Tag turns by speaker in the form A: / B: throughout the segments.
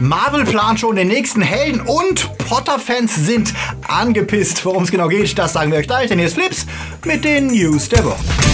A: Marvel plant schon den nächsten Helden und Potter-Fans sind angepisst. Worum es genau geht, das sagen wir euch gleich, denn hier ist Flips mit den News der Woche.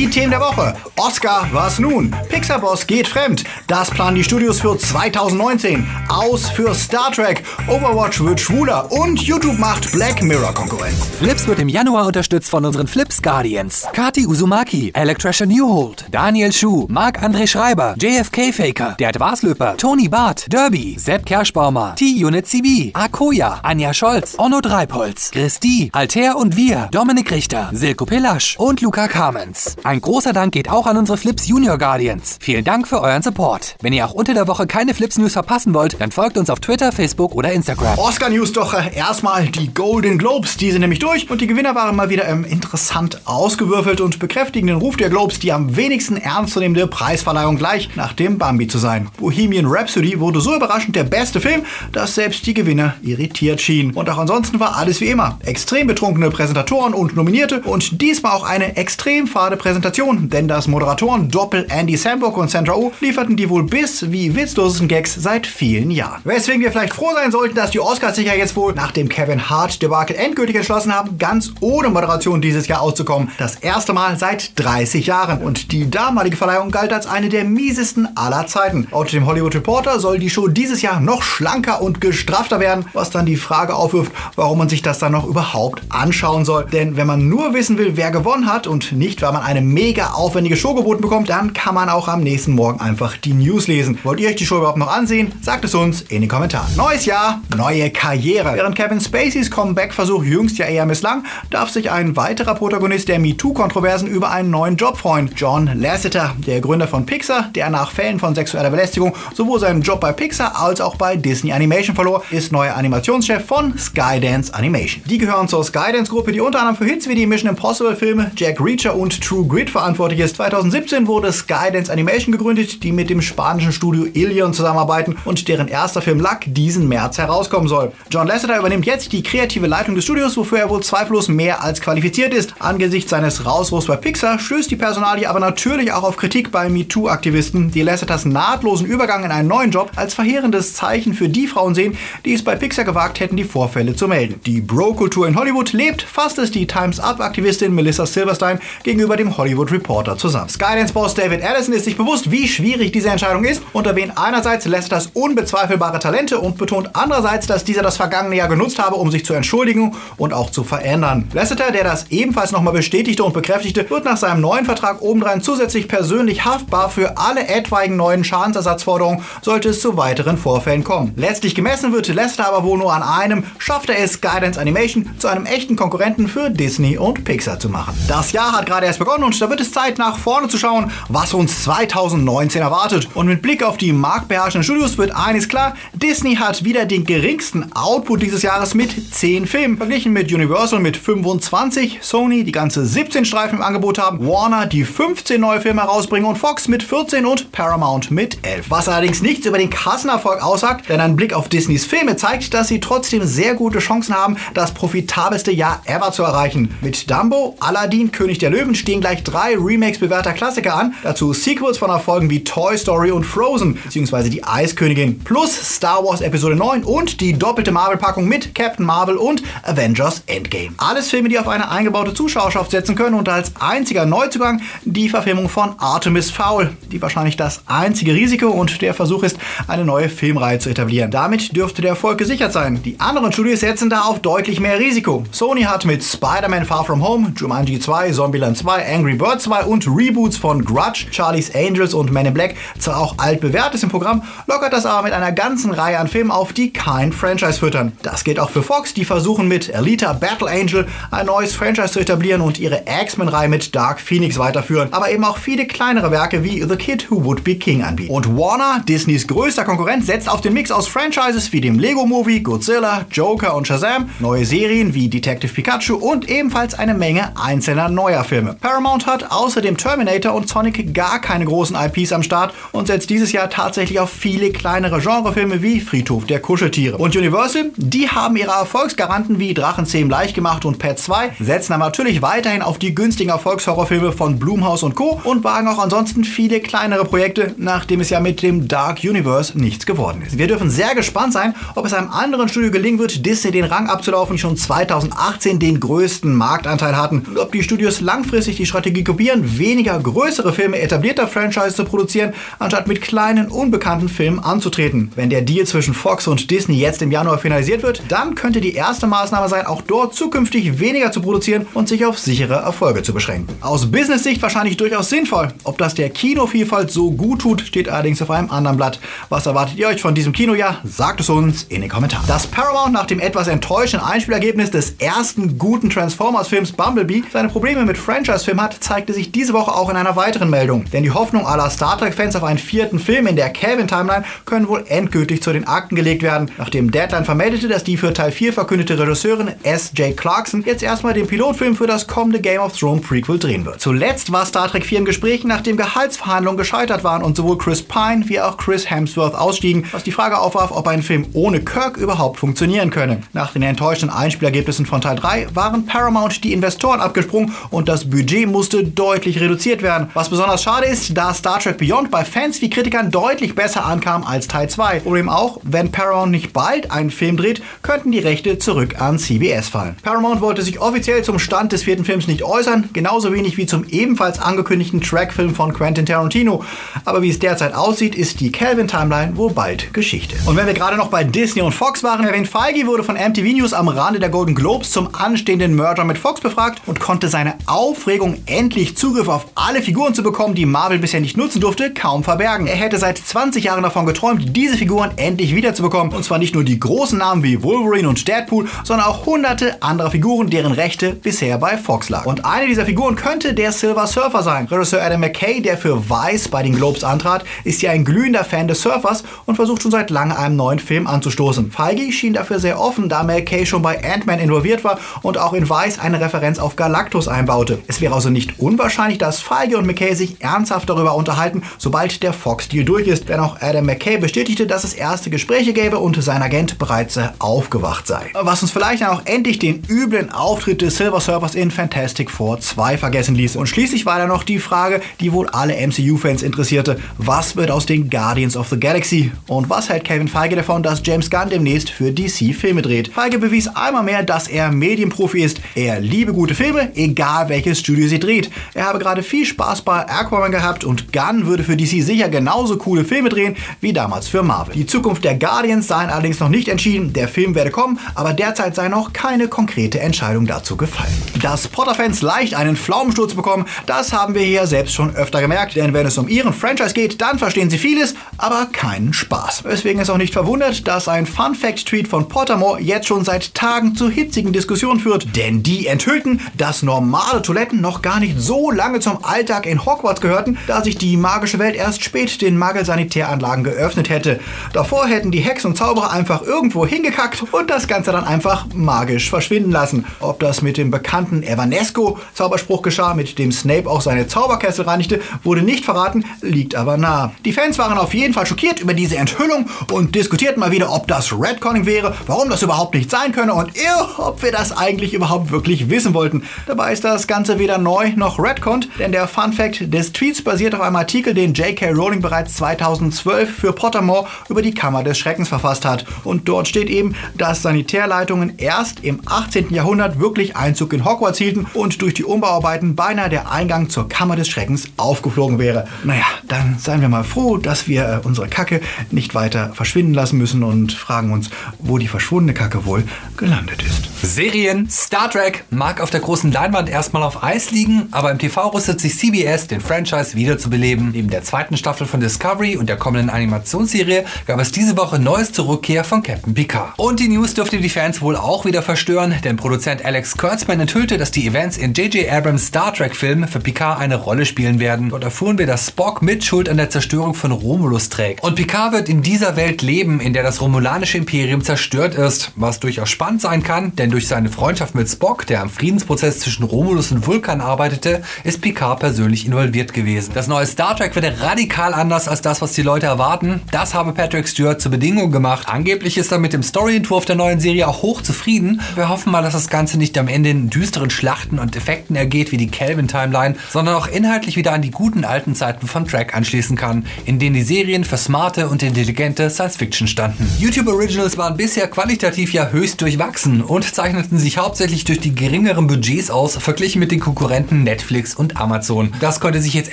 A: Die Themen der Woche. Oscar, was nun? Pixar-Boss geht fremd. Das planen die Studios für 2019. Aus für Star Trek. Overwatch wird schwuler. Und YouTube macht Black Mirror Konkurrenz.
B: Flips wird im Januar unterstützt von unseren Flips Guardians. Kati Uzumaki, Electrician Newhold, Daniel Schuh, Marc-André Schreiber, JFK Faker, Der Dwarslöper, Tony Barth, Derby, Sepp Kerschbaumer, T-Unit CB, Akoya, Anja Scholz, Onno Dreipolz, Christi, Alter und wir, Dominik Richter, Silko Pillasch und Luca Kamens. Ein großer Dank geht auch an unsere Flips Junior Guardians. Vielen Dank für euren Support. Wenn ihr auch unter der Woche keine Flips News verpassen wollt, dann folgt uns auf Twitter, Facebook oder Instagram.
A: Oscar News doch äh, erstmal die Golden Globes. Die sind nämlich durch und die Gewinner waren mal wieder ähm, interessant ausgewürfelt und bekräftigen den Ruf der Globes, die am wenigsten ernstzunehmende Preisverleihung gleich nach dem Bambi zu sein. Bohemian Rhapsody wurde so überraschend der beste Film, dass selbst die Gewinner irritiert schienen. Und auch ansonsten war alles wie immer. Extrem betrunkene Präsentatoren und Nominierte und diesmal auch eine extrem fade Präsentation Präsentation, denn das Moderatoren-Doppel Andy Samberg und Sandra Oh lieferten die wohl bis wie witzlosesten Gags seit vielen Jahren. Weswegen wir vielleicht froh sein sollten, dass die Oscars sich ja jetzt wohl nach dem Kevin Hart-Debakel endgültig entschlossen haben, ganz ohne Moderation dieses Jahr auszukommen. Das erste Mal seit 30 Jahren. Und die damalige Verleihung galt als eine der miesesten aller Zeiten. Laut dem Hollywood Reporter soll die Show dieses Jahr noch schlanker und gestrafter werden, was dann die Frage aufwirft, warum man sich das dann noch überhaupt anschauen soll. Denn wenn man nur wissen will, wer gewonnen hat und nicht, weil man eine mega aufwendige Show geboten bekommt, dann kann man auch am nächsten Morgen einfach die News lesen. Wollt ihr euch die Show überhaupt noch ansehen? Sagt es uns in den Kommentaren. Neues Jahr, neue Karriere. Während Kevin Spaceys Comeback-Versuch jüngst ja eher misslang, darf sich ein weiterer Protagonist der MeToo-Kontroversen über einen neuen Job freuen. John Lasseter, der Gründer von Pixar, der nach Fällen von sexueller Belästigung sowohl seinen Job bei Pixar als auch bei Disney Animation verlor, ist neuer Animationschef von Skydance Animation. Die gehören zur Skydance-Gruppe, die unter anderem für Hits wie die Mission Impossible-Filme Jack Reacher und True Grit verantwortlich ist. 2017 wurde Skydance Animation gegründet, die mit dem spanischen Studio Ilion zusammenarbeiten und deren erster Film Luck diesen März herauskommen soll. John Lasseter übernimmt jetzt die kreative Leitung des Studios, wofür er wohl zweifellos mehr als qualifiziert ist. Angesichts seines Rauswurfs bei Pixar stößt die Personalie aber natürlich auch auf Kritik bei MeToo-Aktivisten, die Lasseters nahtlosen Übergang in einen neuen Job als verheerendes Zeichen für die Frauen sehen, die es bei Pixar gewagt hätten, die Vorfälle zu melden. Die Bro-Kultur in Hollywood lebt, fasst es die Times Up-Aktivistin Melissa Silverstein gegenüber dem Hollywood Reporter zusammen. Skydance-Boss David Allison ist sich bewusst, wie schwierig diese Entscheidung ist und erwähnt einerseits Lasseters unbezweifelbare Talente und betont andererseits, dass dieser das vergangene Jahr genutzt habe, um sich zu entschuldigen und auch zu verändern. Lasseter, der das ebenfalls nochmal bestätigte und bekräftigte, wird nach seinem neuen Vertrag obendrein zusätzlich persönlich haftbar für alle etwaigen neuen Schadensersatzforderungen, sollte es zu weiteren Vorfällen kommen. Letztlich gemessen wird Lasseter aber wohl nur an einem, schafft er es, Skydance Animation zu einem echten Konkurrenten für Disney und Pixar zu machen. Das Jahr hat gerade erst begonnen und da wird es Zeit, nach vorne zu schauen, was uns 2019 erwartet. Und mit Blick auf die marktbeherrschenden Studios wird eines klar, Disney hat wieder den geringsten Output dieses Jahres mit 10 Filmen. Verglichen mit Universal mit 25, Sony die ganze 17 Streifen im Angebot haben, Warner die 15 neue Filme herausbringen und Fox mit 14 und Paramount mit 11. Was allerdings nichts über den Kassenerfolg aussagt, denn ein Blick auf Disneys Filme zeigt, dass sie trotzdem sehr gute Chancen haben, das profitabelste Jahr ever zu erreichen. Mit Dumbo, Aladdin, König der Löwen stehen gleich drei Remakes bewährter Klassiker an. Dazu Sequels von Erfolgen wie Toy Story und Frozen, beziehungsweise die Eiskönigin, plus Star Wars Episode 9 und die doppelte Marvel-Packung mit Captain Marvel und Avengers Endgame. Alles Filme, die auf eine eingebaute Zuschauerschaft setzen können und als einziger Neuzugang die Verfilmung von Artemis Fowl, die wahrscheinlich das einzige Risiko und der Versuch ist, eine neue Filmreihe zu etablieren. Damit dürfte der Erfolg gesichert sein. Die anderen Studios setzen da auf deutlich mehr Risiko. Sony hat mit Spider-Man Far From Home, Jumanji 2, Zombieland 2, Angry Birds 2 und Reboots von Grudge, Charlie's Angels und Men in Black zwar auch altbewährtes im Programm, lockert das aber mit einer ganzen Reihe an Filmen auf, die kein Franchise füttern. Das gilt auch für Fox, die versuchen mit Alita Battle Angel ein neues Franchise zu etablieren und ihre X-Men-Reihe mit Dark Phoenix weiterführen, aber eben auch viele kleinere Werke wie The Kid Who Would Be King anbieten. Und Warner, Disneys größter Konkurrent, setzt auf den Mix aus Franchises wie dem Lego Movie, Godzilla, Joker und Shazam, neue Serien wie Detective Pikachu und ebenfalls eine Menge einzelner neuer Filme. Paramount Paramount hat außerdem Terminator und Sonic gar keine großen IPs am Start und setzt dieses Jahr tatsächlich auf viele kleinere Genrefilme wie Friedhof der Kuscheltiere. Und Universal, die haben ihre Erfolgsgaranten wie Drachenzähm leicht gemacht und Pet 2, setzen aber natürlich weiterhin auf die günstigen Erfolgshorrorfilme von Blumhouse und Co. und wagen auch ansonsten viele kleinere Projekte, nachdem es ja mit dem Dark Universe nichts geworden ist. Wir dürfen sehr gespannt sein, ob es einem anderen Studio gelingen wird, Disney den Rang abzulaufen, die schon 2018 den größten Marktanteil hatten. Und ob die Studios langfristig die Strategie kopieren, weniger größere Filme etablierter Franchise zu produzieren, anstatt mit kleinen, unbekannten Filmen anzutreten. Wenn der Deal zwischen Fox und Disney jetzt im Januar finalisiert wird, dann könnte die erste Maßnahme sein, auch dort zukünftig weniger zu produzieren und sich auf sichere Erfolge zu beschränken. Aus Business-Sicht wahrscheinlich durchaus sinnvoll. Ob das der Kinovielfalt so gut tut, steht allerdings auf einem anderen Blatt. Was erwartet ihr euch von diesem Kinojahr? Sagt es uns in den Kommentaren. Dass Paramount nach dem etwas enttäuschenden Einspielergebnis des ersten guten Transformers-Films Bumblebee seine Probleme mit Franchise-Filmen hat, zeigte sich diese Woche auch in einer weiteren Meldung. Denn die Hoffnung aller Star Trek-Fans auf einen vierten Film in der Calvin-Timeline können wohl endgültig zu den Akten gelegt werden, nachdem Deadline vermeldete, dass die für Teil 4 verkündete Regisseurin S.J. Clarkson jetzt erstmal den Pilotfilm für das kommende Game of Thrones Prequel drehen wird. Zuletzt war Star Trek 4 in Gesprächen, nachdem Gehaltsverhandlungen gescheitert waren und sowohl Chris Pine wie auch Chris Hemsworth ausstiegen, was die Frage aufwarf, ob ein Film ohne Kirk überhaupt funktionieren könne. Nach den enttäuschenden Einspielergebnissen von Teil 3 waren Paramount die Investoren abgesprungen und das Budget musste deutlich reduziert werden. Was besonders schade ist, da Star Trek Beyond bei Fans wie Kritikern deutlich besser ankam als Teil 2. Problem auch, wenn Paramount nicht bald einen Film dreht, könnten die Rechte zurück an CBS fallen. Paramount wollte sich offiziell zum Stand des vierten Films nicht äußern, genauso wenig wie zum ebenfalls angekündigten Trackfilm von Quentin Tarantino. Aber wie es derzeit aussieht, ist die Calvin Timeline wohl bald Geschichte. Und wenn wir gerade noch bei Disney und Fox waren, Kevin Feige wurde von MTV News am Rande der Golden Globes zum anstehenden Merger mit Fox befragt und konnte seine Aufregung, endlich Zugriff auf alle Figuren zu bekommen, die Marvel bisher nicht nutzen durfte, kaum verbergen. Er hätte seit 20 Jahren davon geträumt, diese Figuren endlich wiederzubekommen. Und zwar nicht nur die großen Namen wie Wolverine und Deadpool, sondern auch hunderte anderer Figuren, deren Rechte bisher bei Fox lag. Und eine dieser Figuren könnte der Silver Surfer sein. Regisseur Adam McKay, der für Vice bei den Globes antrat, ist ja ein glühender Fan des Surfers und versucht schon seit langem einen neuen Film anzustoßen. Feige schien dafür sehr offen, da McKay schon bei Ant-Man involviert war und auch in Vice eine Referenz auf Galactus einbaute. Es wäre also nicht unwahrscheinlich, dass Feige und McKay sich ernsthaft darüber unterhalten, sobald der Fox-Deal durch ist. Denn auch Adam McKay bestätigte, dass es erste Gespräche gäbe und sein Agent bereits aufgewacht sei. Was uns vielleicht dann auch endlich den üblen Auftritt des Silver Surfers in Fantastic Four 2 vergessen ließ. Und schließlich war da noch die Frage, die wohl alle MCU-Fans interessierte. Was wird aus den Guardians of the Galaxy? Und was hält Kevin Feige davon, dass James Gunn demnächst für DC Filme dreht? Feige bewies einmal mehr, dass er Medienprofi ist. Er liebe gute Filme, egal welches Studio sie dreht. Er habe gerade viel Spaß bei Aquaman gehabt und Gunn würde für DC sicher genauso coole Filme drehen wie damals für Marvel. Die Zukunft der Guardians sei allerdings noch nicht entschieden. Der Film werde kommen, aber derzeit sei noch keine konkrete Entscheidung dazu gefallen. Dass Potter-Fans leicht einen Pflaumensturz bekommen, das haben wir hier selbst schon öfter gemerkt, denn wenn es um ihren Franchise geht, dann verstehen sie vieles, aber keinen Spaß. Deswegen ist auch nicht verwundert, dass ein Fun-Fact-Tweet von Pottermore jetzt schon seit Tagen zu hitzigen Diskussionen führt, denn die enthüllten, dass normale Toiletten noch gar nicht so lange zum Alltag in Hogwarts gehörten, da sich die magische Welt erst spät den Magelsanitäranlagen geöffnet hätte. Davor hätten die Hexen und Zauberer einfach irgendwo hingekackt und das Ganze dann einfach magisch verschwinden lassen. Ob das mit dem bekannten Evanesco-Zauberspruch geschah, mit dem Snape auch seine Zauberkessel reinigte, wurde nicht verraten, liegt aber nah. Die Fans waren auf jeden Fall schockiert über diese Enthüllung und diskutierten mal wieder, ob das Redconning wäre, warum das überhaupt nicht sein könne und ew, ob wir das eigentlich überhaupt wirklich wissen wollten. Dabei ist das Ganze weder neu noch Redcon, denn der Fun Fact des Tweets basiert auf einem Artikel, den J.K. Rowling bereits 2012 für Pottermore über die Kammer des Schreckens verfasst hat. Und dort steht eben, dass Sanitärleitungen erst im 18. Jahrhundert wirklich Einzug in Hogwarts hielten und durch die Umbauarbeiten beinahe der Eingang zur Kammer des Schreckens aufgeflogen wäre. Naja, dann seien wir mal froh, dass wir äh, unsere Kacke nicht weiter verschwinden lassen müssen und fragen uns, wo die verschwundene Kacke wohl gelandet ist.
B: Serien Star Trek mag auf der großen Leinwand erstmal auf Eis liegen, aber im TV rüstet sich CBS, den Franchise wiederzubeleben. Neben der zweiten Staffel von Discovery und der kommenden Animationsserie gab es diese Woche Neues zur Rückkehr von Captain Picard. Und die News dürfte die Fans wohl auch wieder verstören, denn Produzent Alex Kurtzman enthüllte, dass die Events in J.J. Abrams Star Trek Film für Picard eine Rolle spielen werden. Dort erfuhren wir, dass Spock mit Schuld an der Zerstörung von Romulus trägt. Und Picard wird in dieser Welt leben, in der das romulanische Imperium zerstört ist, was durchaus spannend sein kann, denn durch seine Freundschaft mit Spock, der am Friedensprozess zwischen Romulus und Vulkan arbeitete, ist Picard persönlich involviert gewesen. Das neue Star Trek wird radikal anders als das, was die Leute erwarten. Das habe Patrick Stewart zur Bedingung gemacht. Angeblich ist er mit dem Storyentwurf der neuen Serie auch hoch zufrieden. Wir hoffen mal, dass das Ganze nicht am Ende in düsteren Schlachten und Effekten ergeht wie die Kelvin-Timeline, sondern auch inhaltlich wieder an die guten alten Zeiten von Trek anschließen kann, in denen die Serien für smarte und intelligente Science-Fiction standen. YouTube Originals waren bisher qualitativ ja höchst durchwachsen und zeichneten sich hauptsächlich durch die geringeren Budgets aus, verglichen mit den Konkurrenten Netflix und Amazon. Das konnte sich jetzt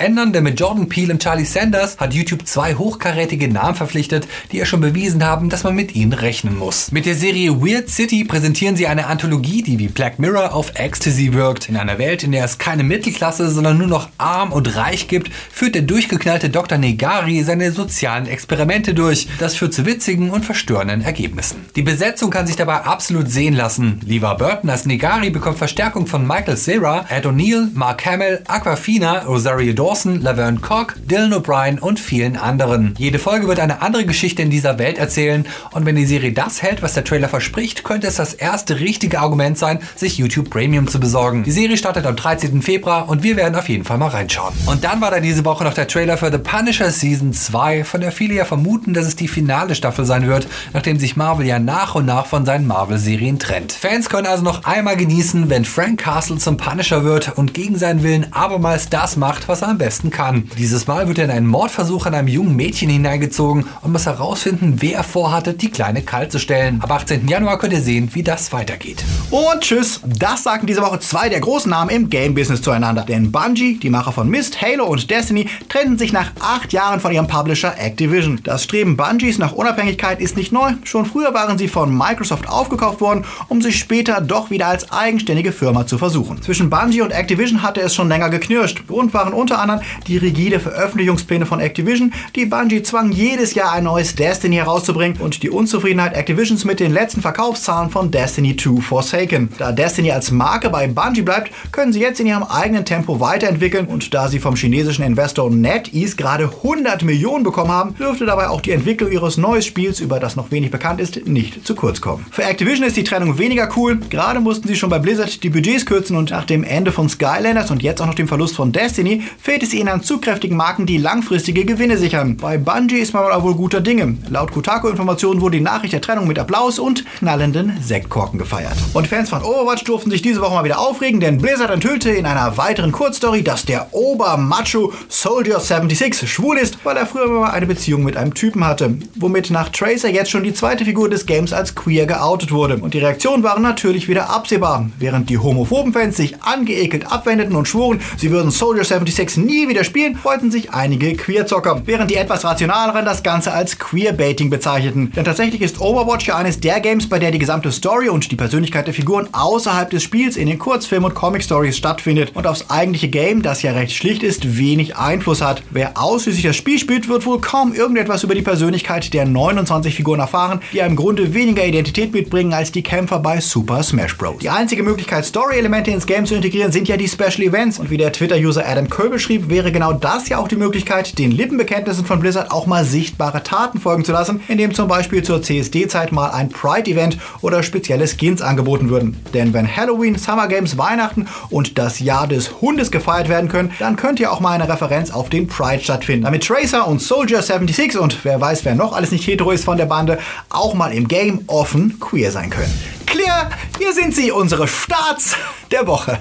B: ändern, denn mit Jordan Peele und Charlie Sanders hat YouTube zwei hochkarätige Namen verpflichtet, die ja schon bewiesen haben, dass man mit ihnen rechnen muss. Mit der Serie Weird City präsentieren sie eine Anthologie, die wie Black Mirror auf Ecstasy wirkt. In einer Welt, in der es keine Mittelklasse, sondern nur noch arm und reich gibt, führt der durchgeknallte Dr. Negari seine sozialen Experimente durch. Das führt zu witzigen und verstörenden Ergebnissen. Die Besetzung kann sich dabei absolut sehen lassen. Levar Burton als Negari bekommt Verstärkung von Michael Cera, Ed O'Neill, Mark Hamill, Aquafina, Rosario Dawson, Laverne Cock, Dylan O'Brien und vielen anderen. Jede Folge wird eine andere Geschichte in dieser Welt erzählen und wenn die Serie das hält, was der Trailer verspricht, könnte es das erste richtige Argument sein, sich YouTube Premium zu besorgen. Die Serie startet am 13. Februar und wir werden auf jeden Fall mal reinschauen. Und dann war da diese Woche noch der Trailer für The Punisher Season 2, von der viele ja vermuten, dass es die finale Staffel sein wird, nachdem sich Marvel ja nach und nach von seinen Marvel-Serien trennt. Fans können also noch einmal genießen, wenn Frank Castle zum Punisher wird und gegen seinen Willen abermals das macht, was er am besten kann. Dieses Mal wird er in einen Mordversuch an einem jungen Mädchen hineingezogen und muss herausfinden, wer vorhatte, die Kleine kalt zu stellen. Ab 18. Januar könnt ihr sehen, wie das weitergeht.
A: Und tschüss. Das sagten diese Woche zwei der großen Namen im Game-Business zueinander. Denn Bungie, die Macher von Myst, Halo und Destiny, trennten sich nach acht Jahren von ihrem Publisher Activision. Das Streben Bungies nach Unabhängigkeit ist nicht neu. Schon früher waren sie von Microsoft aufgekauft worden, um sich später doch wieder als eigenständige Firma zu versuchen. Zwischen Bungie und Activision hatte es schon länger geknirscht. Grund waren unter anderem die rigide Veröffentlichungspläne von Activision, die Bungie zwang, jedes Jahr ein neues Destiny herauszubringen und die Unzufriedenheit Activisions mit den letzten Verkaufszahlen von Destiny 2 Forsaken. Da Destiny als Marke bei Bungie bleibt, können sie jetzt in ihrem eigenen Tempo weiterentwickeln und da sie vom chinesischen Investor NetEase gerade 100 Millionen bekommen haben, dürfte dabei auch die Entwicklung ihres neuen Spiels, über das noch wenig bekannt ist, nicht zu kurz kommen. Für Activision ist die Trennung weniger cool. Gerade mussten sie schon bei Blizzard die Budgets kürzen und nach dem Ende von Skylanders und jetzt auch noch dem Verlust von Destiny fehlt es ihnen an zugkräftigen Marken, die langfristige Gewinne sichern. Bei Bungie ist man aber wohl guter Dinge. Laut Kotaku-Informationen wurde die Nachricht der Trennung mit Applaus und knallenden Sektkorken gefeiert. Und Fans von Overwatch durften sich diese Woche mal wieder aufregen, denn Blizzard enthüllte in einer weiteren Kurzstory, dass der Obermacho Soldier 76 schwul ist, weil er früher mal eine Beziehung mit einem Typen hatte. Womit nach Tracer jetzt schon die zweite Figur des Games als queer geoutet wurde. Und die Reaktionen waren natürlich wieder absehbar. Während die homophoben Fans sich angeekelt abwendeten und schworen, sie würden Soldier 76 nie wieder spielen, freuten sich einige Queerzocker. Während die etwas rationaleren das Ganze als Queerbaiting bezeichneten. Denn tatsächlich ist Overwatch ja eines der Games, bei der die gesamte Story und die Persönlichkeit der Figuren außerhalb des Spiels in den Kurzfilmen und Comic-Stories stattfindet und aufs eigentliche Game, das ja recht schlicht ist, wenig Einfluss hat. Wer ausschließlich das Spiel spielt, wird wohl kaum irgendetwas über die Persönlichkeit der 29 Figuren erfahren, die ja im Grunde weniger Identität mitbringen als die Kämpfer bei Super Smash Bros. Die einzige Möglichkeit, Story-Elemente ins Game zu integrieren, sind ja die Special Events und wie der Twitter-User Adam Köbel schrieb, wäre genau das ja auch die Möglichkeit, den Lippenbekenntnissen von Blizzard auch mal sichtbare Taten folgen zu lassen, indem zum Beispiel zur CSD-Zeit mal ein Pride-Event oder spezielle Skins angeboten würden. Denn wenn Halloween, Summer Games, Weihnachten und das Jahr des Hundes gefeiert werden können, dann könnte ja auch mal eine Referenz auf den Pride stattfinden. Damit Tracer und Soldier 76 und wer weiß, wer noch alles nicht hetero ist von der Bande, auch mal im Game offen queer sein können. Clear, hier sind sie, unsere Starts der Woche.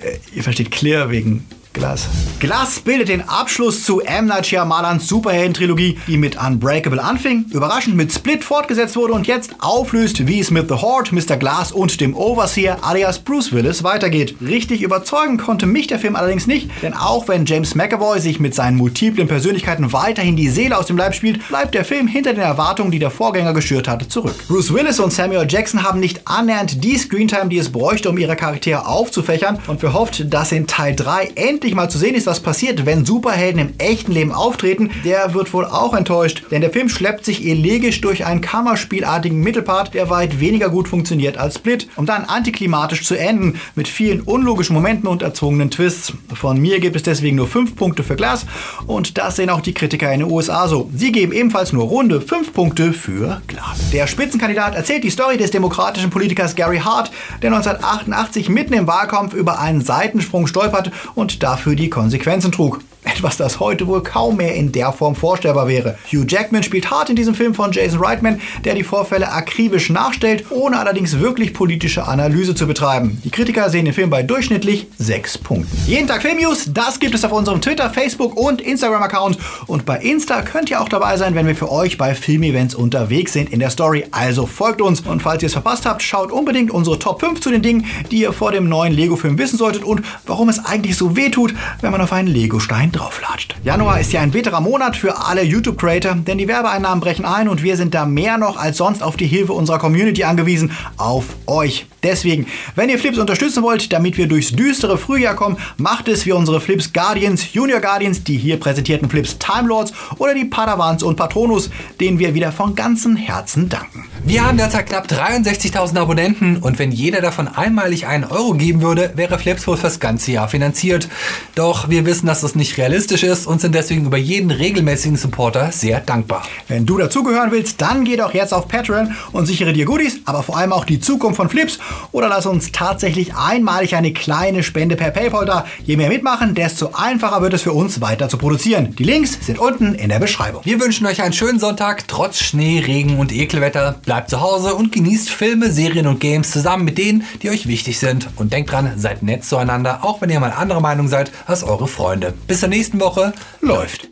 A: Äh, ihr versteht Clear wegen Glass. Glass bildet den Abschluss zu M. Night Shyamalans Superhelden-Trilogie, die mit Unbreakable anfing, überraschend mit Split fortgesetzt wurde und jetzt auflöst, wie es mit The Horde, Mr. Glass und dem Overseer alias Bruce Willis weitergeht. Richtig überzeugen konnte mich der Film allerdings nicht, denn auch wenn James McAvoy sich mit seinen multiplen Persönlichkeiten weiterhin die Seele aus dem Leib spielt, bleibt der Film hinter den Erwartungen, die der Vorgänger geschürt hatte, zurück. Bruce Willis und Samuel Jackson haben nicht annähernd die Screentime, die es bräuchte, um ihre Charaktere aufzufächern und wir hofft, dass in Teil 3 endlich endlich mal zu sehen ist, was passiert, wenn Superhelden im echten Leben auftreten, der wird wohl auch enttäuscht. Denn der Film schleppt sich elegisch durch einen Kammerspielartigen Mittelpart, der weit weniger gut funktioniert als Split, um dann antiklimatisch zu enden, mit vielen unlogischen Momenten und erzwungenen Twists. Von mir gibt es deswegen nur 5 Punkte für Glass und das sehen auch die Kritiker in den USA so. Sie geben ebenfalls nur runde 5 Punkte für Glass. Der Spitzenkandidat erzählt die Story des demokratischen Politikers Gary Hart, der 1988 mitten im Wahlkampf über einen Seitensprung stolperte und dafür die Konsequenzen trug. Etwas, das heute wohl kaum mehr in der Form vorstellbar wäre. Hugh Jackman spielt hart in diesem Film von Jason Reitman, der die Vorfälle akribisch nachstellt, ohne allerdings wirklich politische Analyse zu betreiben. Die Kritiker sehen den Film bei durchschnittlich 6 Punkten. Jeden Tag Filmnews, das gibt es auf unserem Twitter, Facebook und Instagram-Account. Und bei Insta könnt ihr auch dabei sein, wenn wir für euch bei Filmevents unterwegs sind in der Story. Also folgt uns. Und falls ihr es verpasst habt, schaut unbedingt unsere Top 5 zu den Dingen, die ihr vor dem neuen Lego-Film wissen solltet und warum es eigentlich so weh tut, wenn man auf einen Lego-Stein drauflatscht. Januar ist ja ein bitterer Monat für alle YouTube-Creator, denn die Werbeeinnahmen brechen ein und wir sind da mehr noch als sonst auf die Hilfe unserer Community angewiesen, auf euch. Deswegen, wenn ihr Flips unterstützen wollt, damit wir durchs düstere Frühjahr kommen, macht es wie unsere Flips Guardians, Junior Guardians, die hier präsentierten Flips Time Lords oder die Padawans und Patronus, denen wir wieder von ganzem Herzen danken.
B: Wir haben derzeit knapp 63.000 Abonnenten und wenn jeder davon einmalig einen Euro geben würde, wäre Flips wohl fürs ganze Jahr finanziert. Doch wir wissen, dass das nicht realistisch ist und sind deswegen über jeden regelmäßigen Supporter sehr dankbar.
A: Wenn du dazugehören willst, dann geh doch jetzt auf Patreon und sichere dir Goodies, aber vor allem auch die Zukunft von Flips oder lass uns tatsächlich einmalig eine kleine Spende per PayPal da. Je mehr mitmachen, desto einfacher wird es für uns weiter zu produzieren. Die Links sind unten in der Beschreibung.
B: Wir wünschen euch einen schönen Sonntag, trotz Schnee, Regen und Ekelwetter. Bleibt zu Hause und genießt Filme, Serien und Games zusammen mit denen, die euch wichtig sind. Und denkt dran, seid nett zueinander, auch wenn ihr mal anderer Meinung seid als eure Freunde. Bis zur nächsten Woche. Läuft.